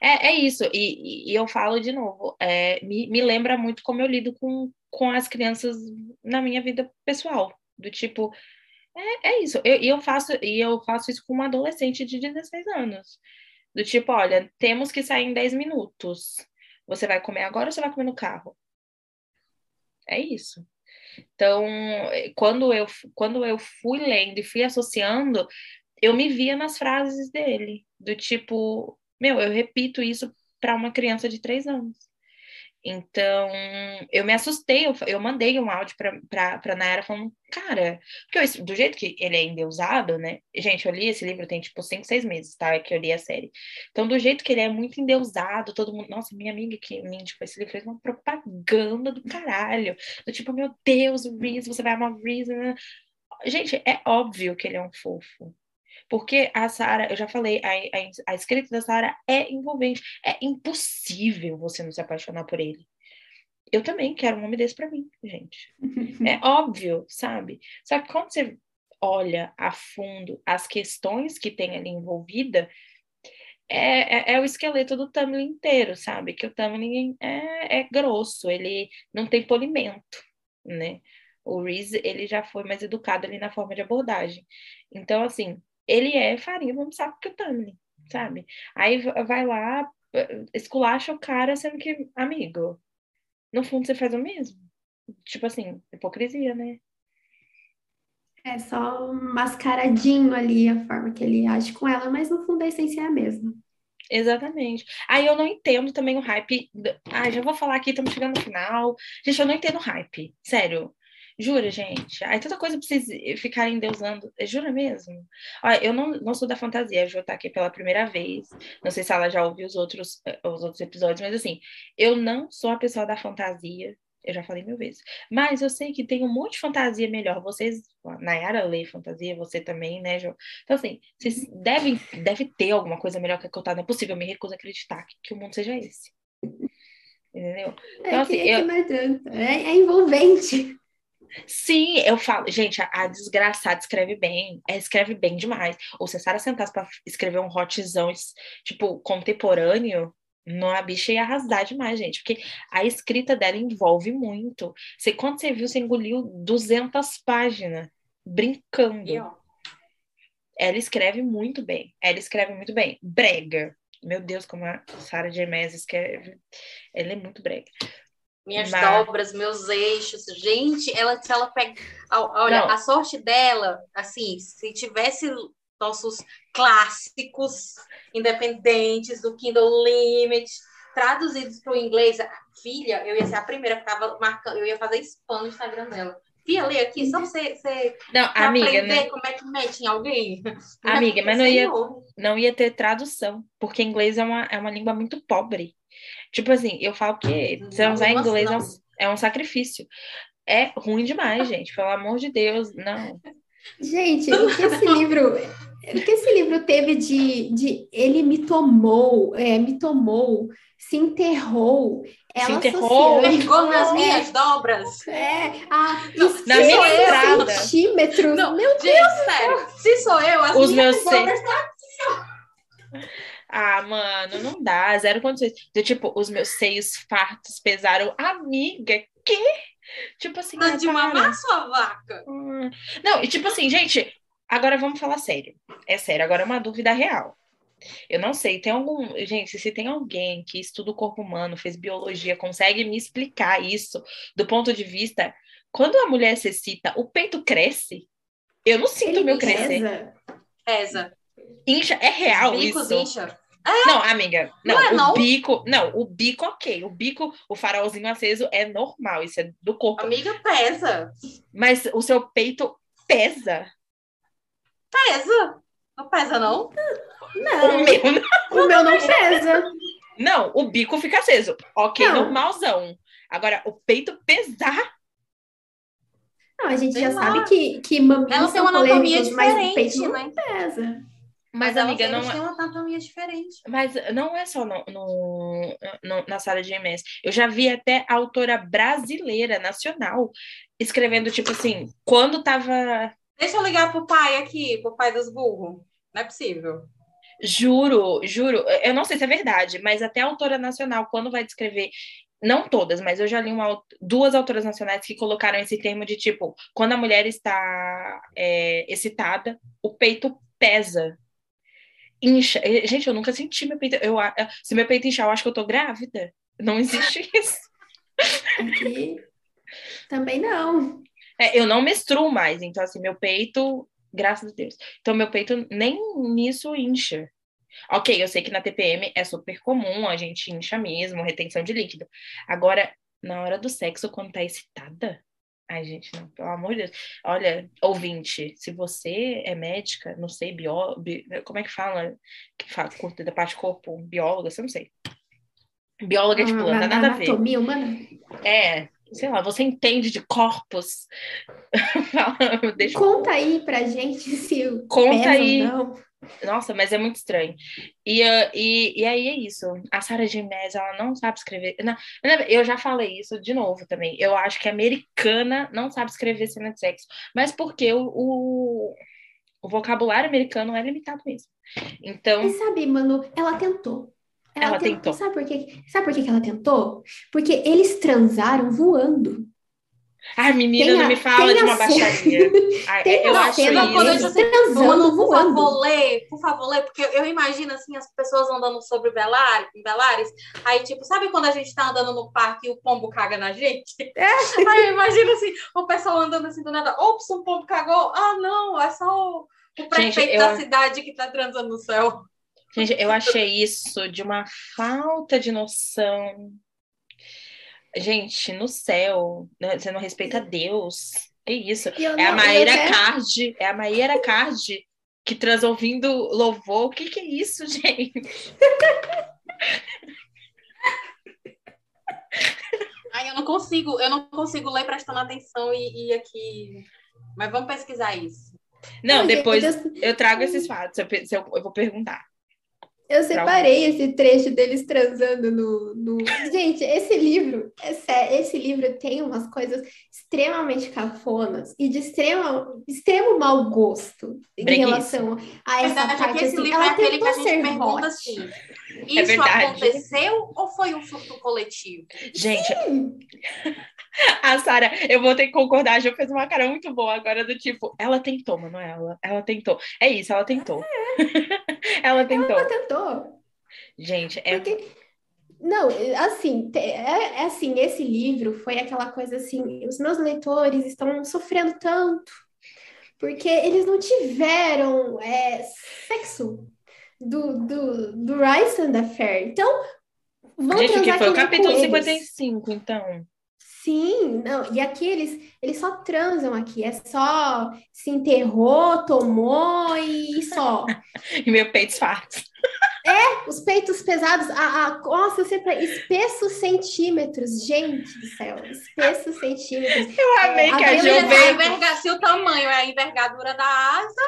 É, é isso. E, e, eu falo de novo, é, me, me lembra muito como eu lido com, com as crianças na minha vida pessoal. Do tipo, é, é isso. E eu, eu, faço, e eu faço isso com uma adolescente de 16 anos. Do tipo, olha, temos que sair em 10 minutos. Você vai comer agora ou você vai comer no carro? É isso. Então, quando eu, quando eu fui lendo e fui associando, eu me via nas frases dele, do tipo, meu, eu repito isso para uma criança de três anos. Então, eu me assustei, eu, eu mandei um áudio para pra Nayara falando, cara, porque eu, do jeito que ele é endeusado, né? Gente, eu li esse livro tem tipo cinco, seis meses, tá? É que eu li a série. Então, do jeito que ele é muito endeusado, todo mundo. Nossa, minha amiga que me indicou esse livro fez uma propaganda do caralho. Do tipo, meu Deus, o Reese, você vai amar o Reese. Né? Gente, é óbvio que ele é um fofo. Porque a Sara, eu já falei, a, a, a escrita da Sara é envolvente. É impossível você não se apaixonar por ele. Eu também quero um homem desse para mim, gente. É óbvio, sabe? Só que quando você olha a fundo as questões que tem ali envolvida, é, é, é, o esqueleto do Tamlin inteiro, sabe? Que o Tamlin é, é grosso, ele não tem polimento, né? O Reese, ele já foi mais educado ali na forma de abordagem. Então, assim, ele é farinha vamos saco que o Tamlin, sabe? Aí vai lá, esculacha o cara, sendo que, amigo, no fundo você faz o mesmo. Tipo assim, hipocrisia, né? É só mascaradinho ali a forma que ele age com ela, mas no fundo a essência é a mesma. Exatamente. Aí eu não entendo também o hype. Ah, já vou falar aqui, estamos chegando no final. Gente, eu não entendo o hype. Sério. Jura, gente? Aí tanta coisa pra vocês ficarem deusando. Jura mesmo? Olha, eu não, não sou da fantasia, a Jo tá aqui pela primeira vez. Não sei se ela já ouviu os outros, os outros episódios, mas assim, eu não sou a pessoa da fantasia. Eu já falei mil vezes. Mas eu sei que tem um monte de fantasia melhor. Vocês, Nayara lê fantasia, você também, né, Jo? Então, assim, vocês devem deve ter alguma coisa melhor que a Cotada. Não é possível, eu me recuso a acreditar que, que o mundo seja esse. Entendeu? É Então, que, assim, é que eu-. É, é envolvente. Sim, eu falo, gente, a, a desgraçada escreve bem, é, escreve bem demais. Ou se a Sara sentasse pra escrever um hotzão, tipo, contemporâneo, não, a bicha ia arrasar demais, gente, porque a escrita dela envolve muito. Você, quando você viu, você engoliu 200 páginas, brincando. E, Ela escreve muito bem, ela escreve muito bem. Brega. Meu Deus, como a Sara Gemés escreve. Ela é muito brega. Minhas Mas- dobras, meus eixos. Gente, ela, se ela pega. Olha, Não. a sorte dela, assim, se tivesse nossos clássicos independentes do Kindle Limit traduzidos para o inglês, filha, eu ia ser a primeira que ficava marcando, eu ia fazer spam no Instagram dela. Filha, lê aqui, só você, você Não, amiga, aprender né? como é que mete em alguém. Amiga, mas não ia- não ia ter tradução, porque inglês é uma, é uma língua muito pobre. Tipo assim, eu falo que você Não, usar nossa, inglês é um, não. é um sacrifício. É ruim demais, gente, pelo amor de Deus, não. Gente, o que esse livro, o que esse livro teve de, de ele me tomou, é, me tomou, se enterrou, ela enterrou? associando- Pegou nas É, minhas dobras. É, a Na minha cinco estrada. centímetros. Não, Meu Gente, sério, se sou eu, as Os minhas meus dobras Ah, mano, não dá, zero condições. Do tipo, os meus seios fartos pesaram, amiga, quê? Tipo assim, ah, de mamar sua vaca. Hum. Não, e tipo assim, gente, agora vamos falar sério. É sério, agora é uma dúvida real. Eu não sei, tem algum. Gente, se tem alguém que estuda o corpo humano, fez biologia, consegue me explicar isso do ponto de vista. Quando a mulher se excita, o peito cresce? Eu não sinto o meu crescer. pesa. Pesa. Incha, é real Bicos isso? incha. Não, amiga, não, Não é, o não? bico, não, o bico, ok, o bico, o farolzinho aceso é normal, isso é do corpo, Amiga, pesa. mas o seu peito pesa. Pesa. Não pesa, não? O Não, meu não. o meu não pesa. Não, o bico fica aceso. Ok, Não. normalzão. Agora, o peito pesar. Não, a gente Sei já lá. sabe que, que mamilos Ela tem uma anatomia polêmicos, mas o peito diferente, não né? pesa. Mas, ela amiga, tem- não eles é, têm uma anatomia diferente. mas não é só no, no- no- na sala de MS. Eu já vi até autora brasileira, nacional, escrevendo, tipo assim, quando tava. Deixa eu ligar pro pai aqui, pro pai dos burros. Não é possível. Juro, juro, eu não sei se é verdade, mas até a autora nacional, quando vai descrever, não todas, mas eu já li uma, duas autoras nacionais que colocaram esse termo de tipo, quando a mulher está é, excitada, o peito pesa. Incha. Eh, Gente, eu nunca senti meu peito. Eu, a- se meu peito inchar, eu acho que eu tô grávida. Não existe isso. Aqui também não. É, eu não menstruo mais, então assim, meu peito, graças a Deus. Então, meu peito nem nisso incha. Ok, eu sei que na TPM é super comum, a gente incha mesmo, retenção de líquido. Agora, na hora do sexo, quando tá excitada, ai, gente, não, pelo amor de Deus. Olha, ouvinte, se você é médica, não sei, bió, bi- como é que fala? Que fala, curta da parte do corpo, bióloga, você não sei. Bióloga, não Ah, dá nada a ver. anatomia humana. É, sei lá, você entende de corpos? Fala, Deixa Conta aí pra gente se Conta aí. não. Nossa, mas é muito estranho. E, ah, e, e aí é isso. A Sarah Gimés, ela não sabe escrever. Na- eu já falei isso de novo também. Eu acho que a americana não sabe escrever cena de sexo. Mas porque o, o, o vocabulário americano é limitado mesmo. Então, Mas sabe, Manu, ela tentou. Ela tentou. Sabe por quê? Sabe por quê que ela tentou? Porque eles transaram voando. Ai, menina, Tem não a- me fala de a uma cena- baixaria. Ai, Tem eu uma acho cena isso. quando eu assim, transando por favor, lê, por favor, lê, porque eu imagino assim as pessoas andando sobre Belar, Belares, aí tipo, sabe quando a gente tá andando no parque e o pombo caga na gente? É. Aí eu imagino assim, o pessoal andando assim do nada, ops, um pombo cagou, ah não, é só o, o prefeito eu- da cidade que tá transando no céu. Gente, eu achei isso de uma falta de noção. Gente, no céu, né, você não respeita Deus. É isso. É a Maíra até- Card, é a Maíra Card que traz ouvindo louvor. O que que é isso, gente? Ai, eu não consigo, eu não consigo ler prestando atenção e, e aqui. Mas vamos pesquisar isso. Não, depois eu trago esses fatos, eu, eu vou perguntar. Eu separei esse trecho deles transando no, no... Gente, esse livro, esse livro tem umas coisas extremamente cafonas e de extrema, extremo mau gosto em relação a essa verdade, parte. É que esse assim. livro Ela é aquele que a gente ser pergunta assim: isso verdade. aconteceu ou foi um surto coletivo? Gente, Sim. a Sara, eu vou ter que concordar, a Jo fez uma cara muito boa agora do tipo, ela tentou, Manuela, ela tentou. É isso, ela tentou. ela tentou. Ela tentou. Gente, é Porque, não, assim, é, é assim, esse livro foi aquela coisa assim, os meus leitores estão sofrendo tanto, porque eles não tiveram é, sexo do, do, do Rice and Affair. Então, vão Gente, que transar foi o capítulo coelhos. 55, então. Sim, não, e aqui eles, eles só transam aqui, é só se enterrou, tomou e só. E meu peito farto. Os peitos pesados, a, a, nossa, sempre espessos centímetros, gente do céu, espessos centímetros. Eu amei É, que a a é a veio. enverga- se o tamanho é a envergadura da asa,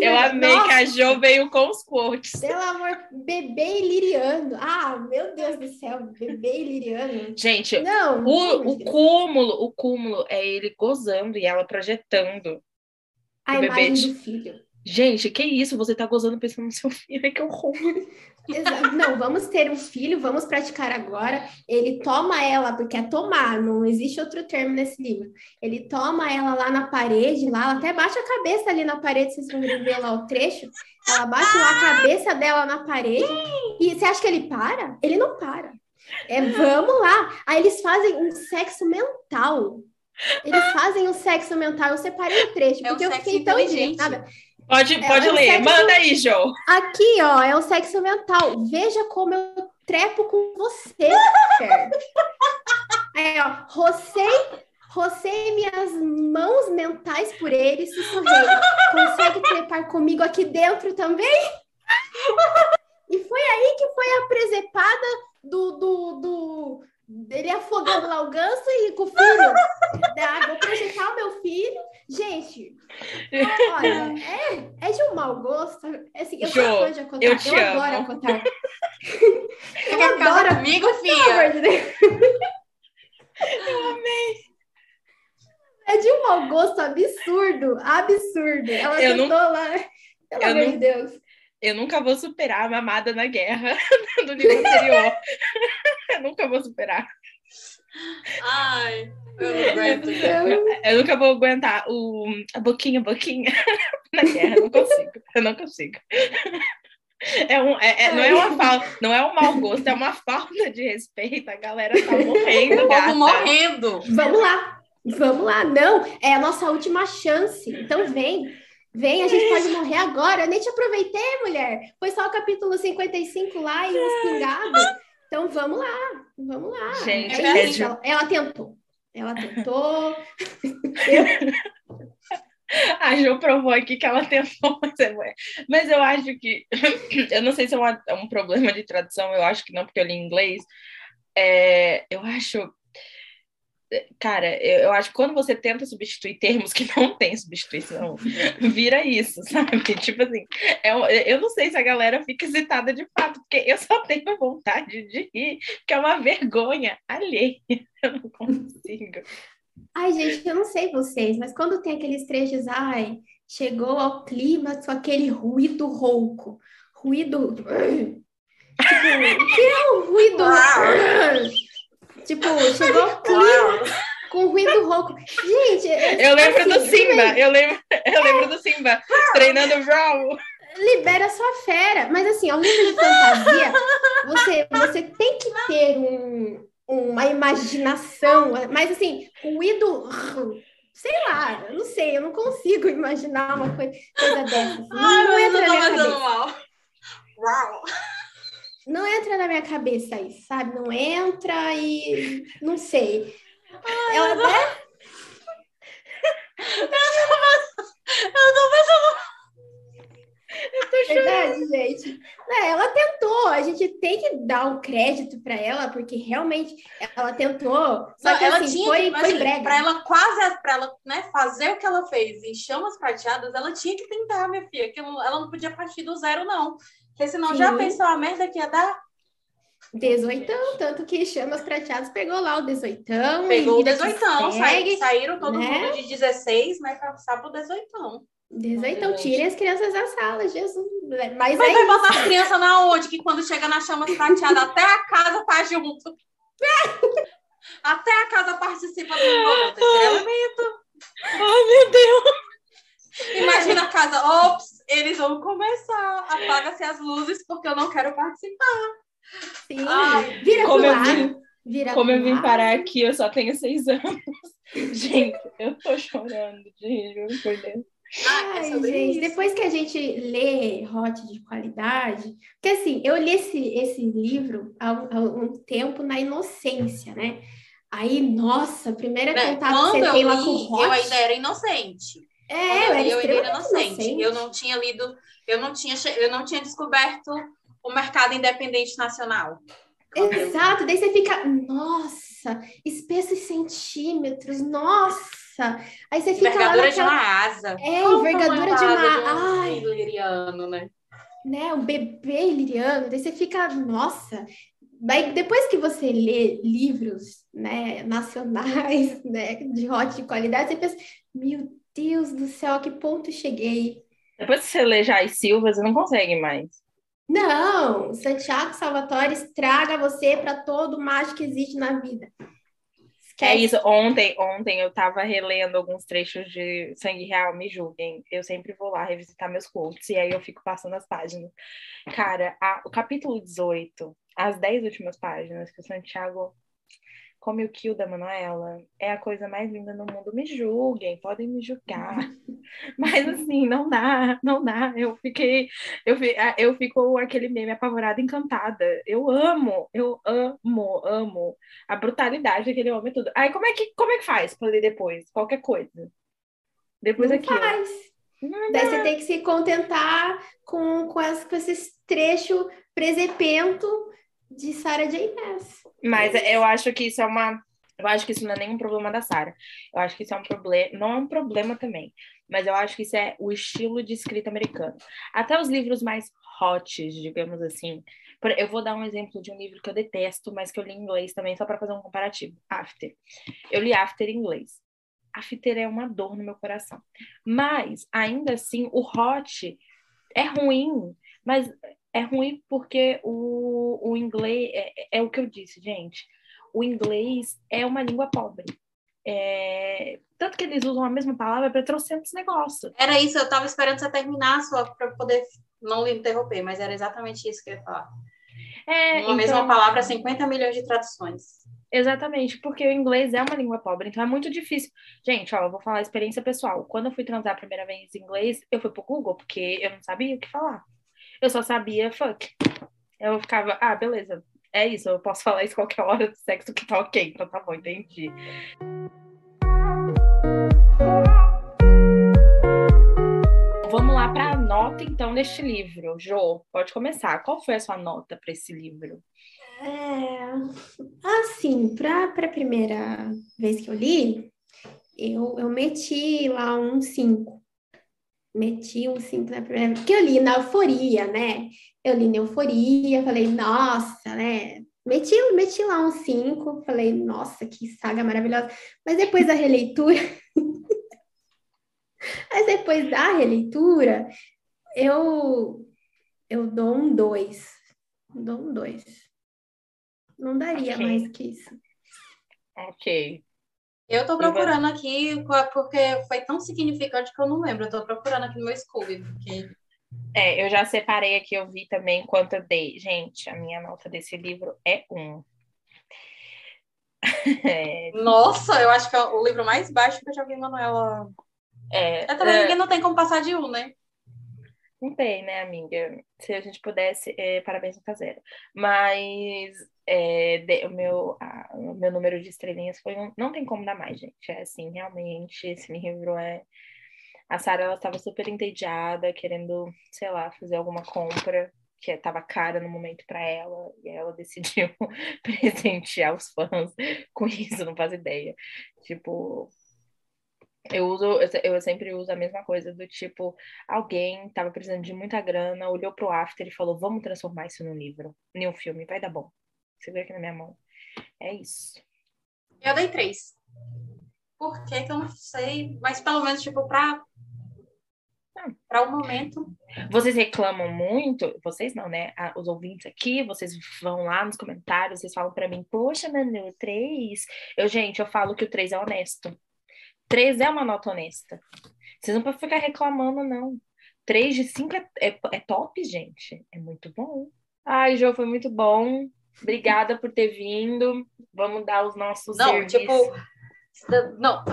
Eu amei que a Nossa, Jo veio com os quotes. Pelo amor, bebê iliriano. Ah, meu Deus do céu, bebê iliriano. Gente, Não, o, o cúmulo, o cúmulo é ele gozando e ela projetando. a o imagem bebê. do filho. Gente, que isso? Você tá gozando pensando no seu filho, que horror. Não, vamos ter um filho, vamos praticar agora. Ele toma ela, porque é tomar, não existe outro termo nesse livro. Ele toma ela lá na parede, lá, ela até bate a cabeça ali na parede, vocês vão ver lá o trecho. Ela bate lá a cabeça dela na parede. E você acha que ele para? Ele não para. É, vamos lá. Aí eles fazem um sexo mental. Eles fazem um sexo mental. Eu separei o trecho, É um porque eu fiquei tão inteligente. indignada. Pode, É, pode é um ler. sexo- Manda aí, Jo. Aqui, ó, é o sexo mental. Veja como eu trepo com você. É, ó, rocei, rocei minhas mãos mentais por ele, sussurrei. Consegue trepar comigo aqui dentro também? E foi aí que foi a presepada do, do, do dele afogando lá o ganso e com o filho. Ah, vou projetar o meu filho. Gente, olha, é, é de um mau gosto. Assim, eu sou Jo, fã de Acotar. eu te eu adoro amo. Acotar. você quer casar adoro. comigo, filha? de Deus. É de um mau gosto absurdo, absurdo. Ela Eu tentou lá. Pelo eu amor não- de Deus. Eu nunca vou superar a mamada na guerra do livro anterior. Eu nunca vou superar. Ai, eu não aguento. Eu- Eu nunca vou aguentar o, a boquinha, boquinha na guerra. Eu não consigo. Eu não consigo. É um, é, é- não é uma falta, não é um mau gosto, é uma falta de respeito. A galera tá morrendo, O povo morrendo. Vamos lá, vamos lá. Não, é a nossa última chance. Então vem, vem, a gente pode morrer agora. Eu nem te aproveitei, mulher. Foi só o capítulo 55 lá e os pingados. Então vamos lá, vamos lá. Gente, é é de- Ela, ela tentou. Ela tentou. A Jo provou aqui que ela tentou, mas, é- mas eu acho que. Eu não sei se é, uma- é um problema de tradução, eu acho que não, porque eu li em inglês. É, eu acho. Cara, eu, eu acho que quando você tenta substituir termos que não tem substituição, vira isso, sabe? Tipo assim, é um- eu não sei se a galera fica excitada de fato, porque eu só tenho vontade de rir, que é uma vergonha alheia. Eu não consigo. Ai, gente, eu não sei vocês, mas quando tem aqueles trechos, ai, chegou ao clímax com aquele ruído rouco. Ruído. Tipo, o que é o ruído? Tipo, chegou ruído rouco. Gente, Eu lembro do assim, Simba, eu lembro, eu lembro do Simba treinando Raul. libera sua fera. Mas assim, ao livro de fantasia, você, você tem que ter um, uma imaginação, mas assim, ruído, sei lá, eu não sei, eu não consigo imaginar uma coisa, coisa dessa. Não, Ai, não entra na minha cabeça. mal. Uau. Não entra na minha cabeça isso, sabe? Não entra e não sei. Ela até Eu tô passando Eu tô Eu verdade, gente. É, ela tentou, a gente tem que dar um crédito para ela, porque realmente ela tentou. Só Não, que ela assim, tinha, foi, mas, foi assim, brega. pra ela quase, pra ela né, fazer o que ela fez em chamas prateadas, ela tinha que tentar, minha filha, que ela não podia partir do zero, não. Porque senão já Sim. pensou a merda que ia dar? Dezoitão, tanto que Chamas Prateadas pegou lá o dezoitão. Pegou e o 18, segue. saíram todo né? mundo de 16, né, pra passar pro 18. Dezoitão, Gente. tirem as crianças da sala, Jesus. Mas Mas é vai botar as crianças na onde? Que quando chega na chama prateada, até a casa tá junto. Até a casa participa do elemento. Ai, meu Deus. Imagina a casa, ops, eles vão começar. Apaga-se as luzes porque eu não quero participar. Sim. Ai, Vira Como eu vim, Vira como eu vim parar aqui, eu só tenho seis anos. Gente, eu tô chorando, de juro por Deus. Ah, é Ai, gente, isso. depois que a gente lê Hot de qualidade, porque assim, eu li esse, esse livro há, um- há um tempo na inocência, né? Aí, nossa, o primeiro Né, contato que Quando você eu tem lá com Hot. eu ainda era inocente. É, Quando eu eu era li, eu ainda era extremamente inocente. inocente. Eu não tinha lido, eu não tinha, eu não tinha descoberto o mercado independente nacional. Exato, daí você fica, nossa, espessos centímetros, nossa. Aí você fica lá Envergadura de naquela, uma asa. É, Qual o envergadura de uma- ai. liriano, né? né, um bebê iliriano, daí você fica, nossa. Daí, depois que você lê livros, né, nacionais, né, de hot de qualidade, você pensa, meu Deus do céu, a que ponto cheguei? Depois que você lê Jai Silva, você não consegue mais. Não, Santiago Salvatore estraga você para todo o mágico que existe na vida. É isso. Ontem, ontem eu tava relendo alguns trechos de Sangue Real, me julguem. Eu sempre vou lá revisitar meus quotes e aí eu fico passando as páginas. Cara, a- o capítulo 18, as 10 últimas páginas que o Santiago come o kill da Manuela, é a coisa mais linda no mundo. Me julguem, podem me julgar. Mas assim, não dá, não dá. Eu fiquei, eu, eu fico aquele meme apavorada, encantada. Eu amo, eu amo, amo a brutalidade daquele homem tudo. Aí como é que como é que faz pra ler depois? Qualquer coisa. Depois Não aquilo. faz. Não Daí você tem que se contentar com, com, as, com esses trechos presepento de Sarah J. Maas. Mas eu acho que isso é uma. Eu acho que isso não é nenhum problema da Sarah. Eu acho que isso é um problema. Não é um problema também. Mas eu acho que isso é o estilo de escrita americano. Até os livros mais hot, digamos assim. Eu vou dar um exemplo de um livro que eu detesto, mas que eu li em inglês também, só para fazer um comparativo. After. Eu li After em inglês. After é uma dor no meu coração. Mas, ainda assim, o hot é ruim. Mas é ruim porque o, o inglês é, é o que eu disse, gente. O inglês é uma língua pobre. É, tanto que eles usam a mesma palavra para trocentos negócios. Era isso, eu tava esperando você terminar sua para poder não lhe interromper, mas era exatamente isso que eu ia falar. É, Uma então- mesma palavra, 50 milhões de traduções. Exatamente, porque o inglês é uma língua pobre, então é muito difícil. Gente, ó, eu vou falar a experiência pessoal. Quando eu fui transar a primeira vez em inglês, eu fui pro Google, porque eu não sabia o que falar. Eu só sabia fuck. Eu ficava, ah, beleza, é isso, eu posso falar isso qualquer hora do sexo que tá ok, então tá bom, entendi. Vamos lá para a nota, então, deste livro. Jo, pode começar. Qual foi a sua nota para esse livro? É, assim, para a primeira vez que eu li, eu, eu meti lá um 5. Meti um 5 na primeira vez, porque eu li na euforia, né? Eu li na euforia, falei, nossa, né? Meti, meti lá um 5, falei, nossa, que saga maravilhosa. Mas depois da releitura, mas depois da releitura, eu, eu dou um 2. Dou um 2. Não daria Ok. mais que isso. Ok. Eu tô procurando aqui porque foi tão significante que eu não lembro. Eu tô procurando aqui no meu Scooby, porque É, eu já separei aqui, eu vi também quanto eu dei. Gente, a minha nota desse livro é um. É, Nossa, eu acho que é o livro mais baixo que eu já vi, Manuela. é, É, também é, ninguém não tem como passar de um, né? não tem, né, amiga? Se a gente pudesse, é, parabéns no zero. Mas é, de- o, meu, a- o meu número de estrelinhas foi um. Não tem como dar mais, gente. É assim, realmente, esse livro é A Sara ela estava super entediada, querendo, sei lá, fazer alguma compra que estava cara no momento para ela, e ela decidiu presentear os fãs com isso, não faz ideia. Tipo, eu uso, eu sempre uso a mesma coisa do tipo, alguém estava precisando de muita grana, olhou pro after e falou, vamos transformar isso num livro, em um filme, vai dar bom. Segura aqui na minha mão. É isso. Eu dei três. Por que que eu não sei? Mas pelo menos, tipo, pra para o momento. Vocês reclamam muito, vocês não, né? Os ouvintes aqui, vocês vão lá nos comentários, vocês falam para mim, poxa, Manu, três. Eu, gente, eu falo que o três é honesto. Três é uma nota honesta. Vocês não podem ficar reclamando, não. Três de cinco é, é, é top, gente. É muito bom. Ai, Jô, foi muito bom. Obrigada por ter vindo. Vamos dar os nossos. Não, serviços. tipo. Não,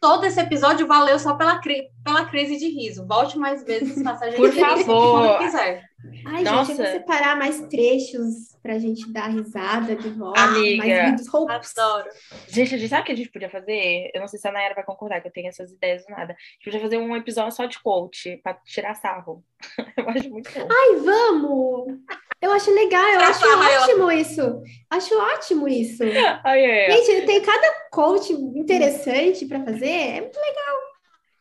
todo esse episódio valeu só pela, cri pela crise de riso. Volte mais vezes, gente Por favor. quando quiser. Ai, Nossa. gente, eu vou separar mais trechos pra gente dar risada de volta. Amiga, mais vídeos Adoro. Gente, a gente sabe o que a gente podia fazer? Eu não sei se a Nayara vai concordar que eu tenho essas ideias do nada. A gente podia fazer um episódio só de coach, pra tirar sarro. eu acho muito bom. Ai, vamos! Eu acho legal, eu acho ótimo isso. Acho ótimo isso. Ai, é. Gente, tem cada coach interessante para fazer, é muito legal.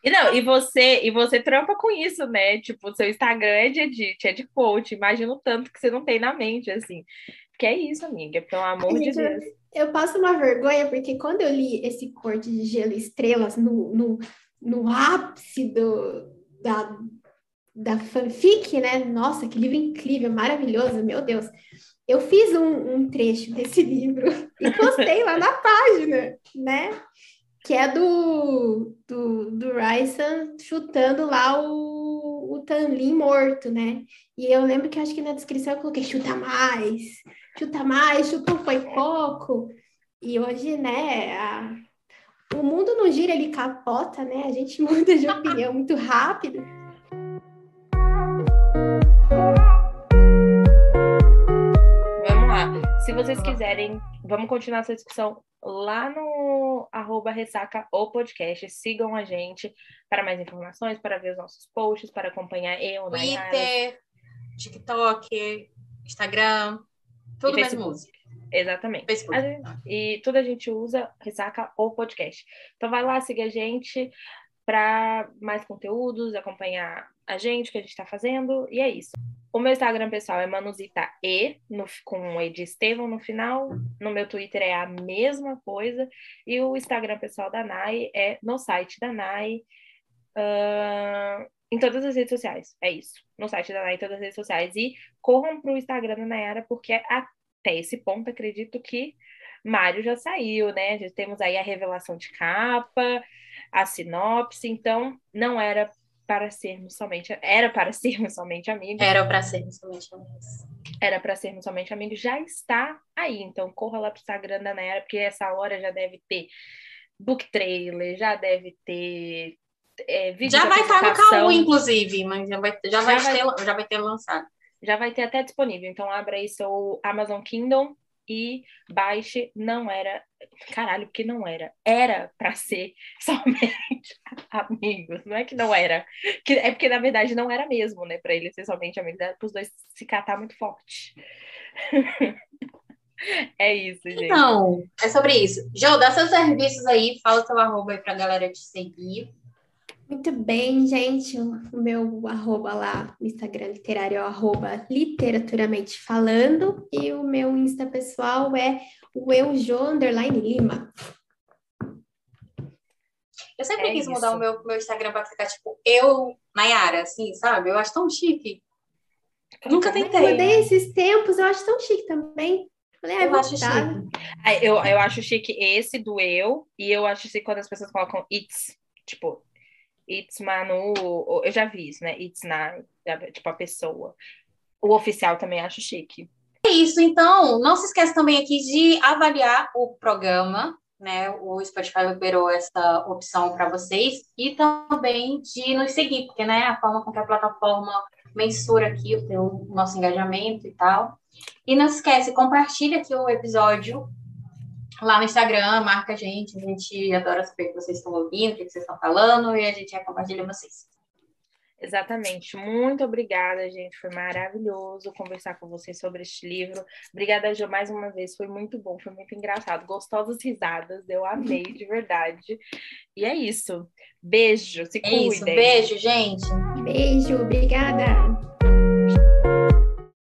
E não, e você, e você trampa com isso, né? Tipo, seu Instagram é de edit, é de coach. Imagino tanto que você não tem na mente, assim. Que é isso, amiga, pelo amor de Deus. Eu, eu, passo uma vergonha, porque quando eu li esse corte de gelo e estrelas no, no, no ápice do, da, da fanfic, né? Nossa, que livro incrível, maravilhoso, meu Deus. Eu fiz um, um trecho desse livro e postei lá na página, né? Que é do, do, do Ryson chutando lá o, o Tanlin morto, né? E eu lembro que acho que na descrição eu coloquei chuta mais, chuta mais, chutou foi pouco. E hoje, né, a, o mundo não gira, ele capota, né? A gente muda de opinião muito rápido. Vamos lá. Se vocês quiserem, vamos continuar essa discussão lá no arroba ressaca o podcast. Sigam a gente para mais informações, para ver os nossos posts, para acompanhar eu, Twitter, Nayara. TikTok, Instagram, tudo mais música. Exatamente. E tudo a gente usa Ressaca o podcast. Então vai lá, siga a gente para mais conteúdos, acompanhar a gente, o que a gente está fazendo, e é isso. O meu Instagram pessoal é Manuzita E, no, com E de Estevão no final. No meu Twitter é a mesma coisa. E o Instagram pessoal da Nai é no site da Nai. Uh, em todas as redes sociais. É isso. No site da Nai, em todas as redes sociais. E corram para o Instagram da Nayara, porque até esse ponto acredito que Mário já saiu, né? Já temos aí a revelação de capa, a sinopse. Então, não era para sermos somente era para sermos somente amigos. Era para sermos somente amigos. Era para sermos somente amigos, já está aí. Então corra lá para o Instagram da Nayara, porque essa hora já deve ter book trailer, já deve ter é, vídeo Já vai estar no K1, inclusive, mas já vai, já, vai ter, já vai ter lançado. Já vai ter até disponível. Então abra aí seu Amazon Kindle e baixe não era caralho porque não era. Era para ser somente amigos. Não é que não era. Que é porque na verdade não era mesmo né? Para ele ser somente amigos era para os dois se catar muito forte. É isso gente. Então é sobre isso. Jô dá seus serviços aí fala seu arroba aí para galera te seguir. Muito bem, gente. O meu arroba lá no Instagram literário é o arroba literaturamente falando. E o meu Insta pessoal é o eujo underline lima. Eu sempre é quis isso. mudar o meu, meu Instagram para ficar tipo eu, Nayara, assim, sabe? Eu acho tão chique. Eu nunca tentei. Eu mudei esses tempos, eu acho tão chique também. Falei, ah, eu acho chique. Eu, eu acho chique esse do eu, e eu acho chique quando as pessoas colocam it's, tipo, It's Manu, eu já vi isso, né? It's na, tipo, a pessoa. O oficial também acho chique. Isso, então, não se esqueça também aqui de avaliar o programa, né? O Spotify liberou essa opção para vocês e também de nos seguir, porque, né, a forma com que a plataforma mensura aqui o nosso engajamento e tal. E não se esquece, compartilha aqui o episódio lá no Instagram, marca a gente, a gente adora saber o que vocês estão ouvindo, o que vocês estão falando, e a gente compartilha vocês. Exatamente. Muito obrigada, gente. Foi maravilhoso conversar com vocês sobre este livro. Obrigada, Jo, mais uma vez. Foi muito bom, foi muito engraçado. Gostosas risadas, eu amei de verdade. E é isso. Beijo, se cuidem. Isso, beijo, gente. Beijo, obrigada.